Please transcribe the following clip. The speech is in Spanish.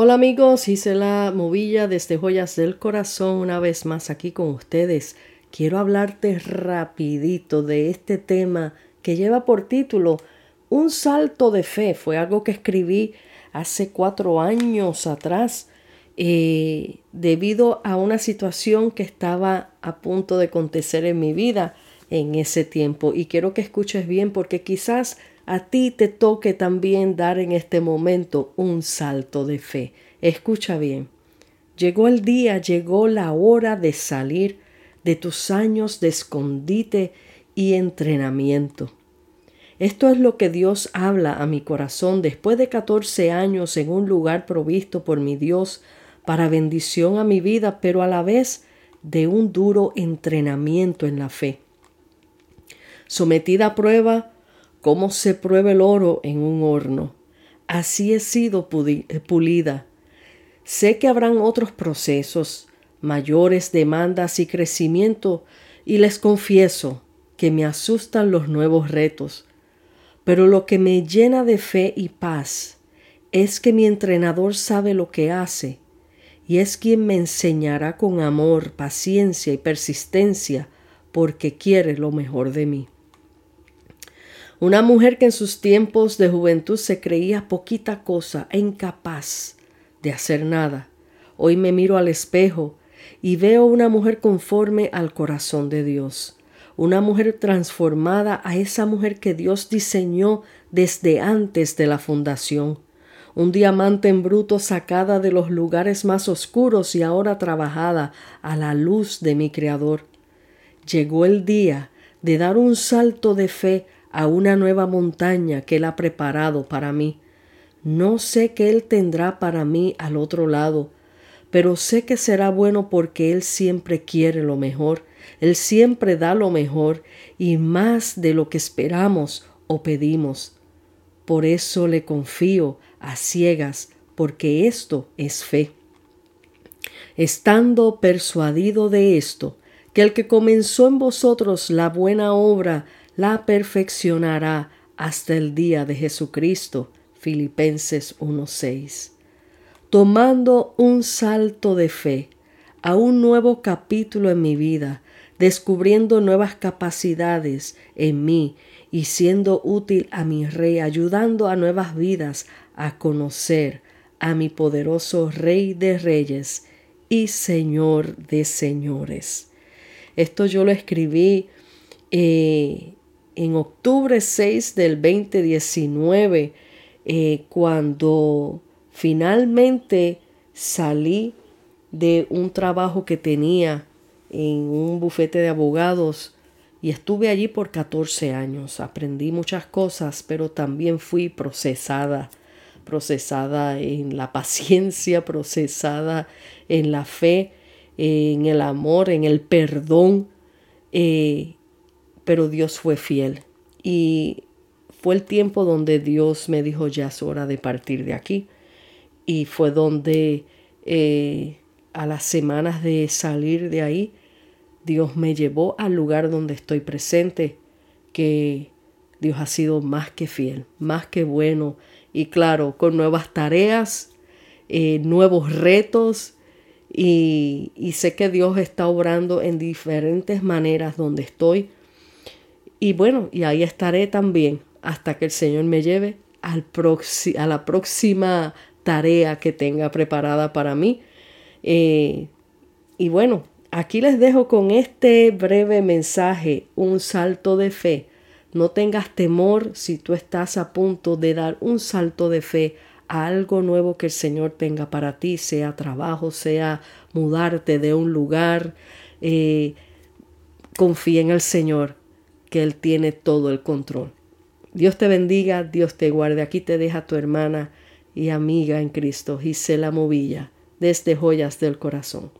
Hola amigos, hice la movilla desde Joyas del Corazón una vez más aquí con ustedes. Quiero hablarte rapidito de este tema que lleva por título Un salto de fe. Fue algo que escribí hace cuatro años atrás eh, debido a una situación que estaba a punto de acontecer en mi vida en ese tiempo. Y quiero que escuches bien porque quizás a ti te toque también dar en este momento un salto de fe. Escucha bien. Llegó el día, llegó la hora de salir de tus años de escondite y entrenamiento. Esto es lo que Dios habla a mi corazón después de 14 años en un lugar provisto por mi Dios para bendición a mi vida, pero a la vez de un duro entrenamiento en la fe. Sometida a prueba cómo se prueba el oro en un horno. Así he sido eh, pulida. Sé que habrán otros procesos, mayores demandas y crecimiento, y les confieso que me asustan los nuevos retos. Pero lo que me llena de fe y paz es que mi entrenador sabe lo que hace, y es quien me enseñará con amor, paciencia y persistencia, porque quiere lo mejor de mí. Una mujer que en sus tiempos de juventud se creía poquita cosa e incapaz de hacer nada. Hoy me miro al espejo y veo una mujer conforme al corazón de Dios, una mujer transformada a esa mujer que Dios diseñó desde antes de la fundación, un diamante en bruto sacada de los lugares más oscuros y ahora trabajada a la luz de mi Creador. Llegó el día de dar un salto de fe a una nueva montaña que Él ha preparado para mí. No sé qué Él tendrá para mí al otro lado, pero sé que será bueno porque Él siempre quiere lo mejor, Él siempre da lo mejor y más de lo que esperamos o pedimos. Por eso le confío a ciegas, porque esto es fe. Estando persuadido de esto, que el que comenzó en vosotros la buena obra la perfeccionará hasta el día de Jesucristo. Filipenses 1:6. Tomando un salto de fe a un nuevo capítulo en mi vida, descubriendo nuevas capacidades en mí y siendo útil a mi Rey, ayudando a nuevas vidas a conocer a mi poderoso Rey de Reyes y Señor de Señores. Esto yo lo escribí eh, en octubre 6 del 2019, eh, cuando finalmente salí de un trabajo que tenía en un bufete de abogados y estuve allí por 14 años. Aprendí muchas cosas, pero también fui procesada, procesada en la paciencia, procesada en la fe, en el amor, en el perdón. Eh, pero Dios fue fiel. Y fue el tiempo donde Dios me dijo ya es hora de partir de aquí y fue donde eh, a las semanas de salir de ahí Dios me llevó al lugar donde estoy presente que Dios ha sido más que fiel, más que bueno. Y claro, con nuevas tareas, eh, nuevos retos. Y, y sé que Dios está obrando en diferentes maneras donde estoy y bueno, y ahí estaré también hasta que el Señor me lleve al a la próxima tarea que tenga preparada para mí. Eh, y bueno, aquí les dejo con este breve mensaje, un salto de fe. No tengas temor si tú estás a punto de dar un salto de fe a algo nuevo que el Señor tenga para ti, sea trabajo, sea mudarte de un lugar. Eh, confía en el Señor que Él tiene todo el control. Dios te bendiga, Dios te guarde. Aquí te deja tu hermana y amiga en Cristo, Gisela Movilla, desde Joyas del Corazón.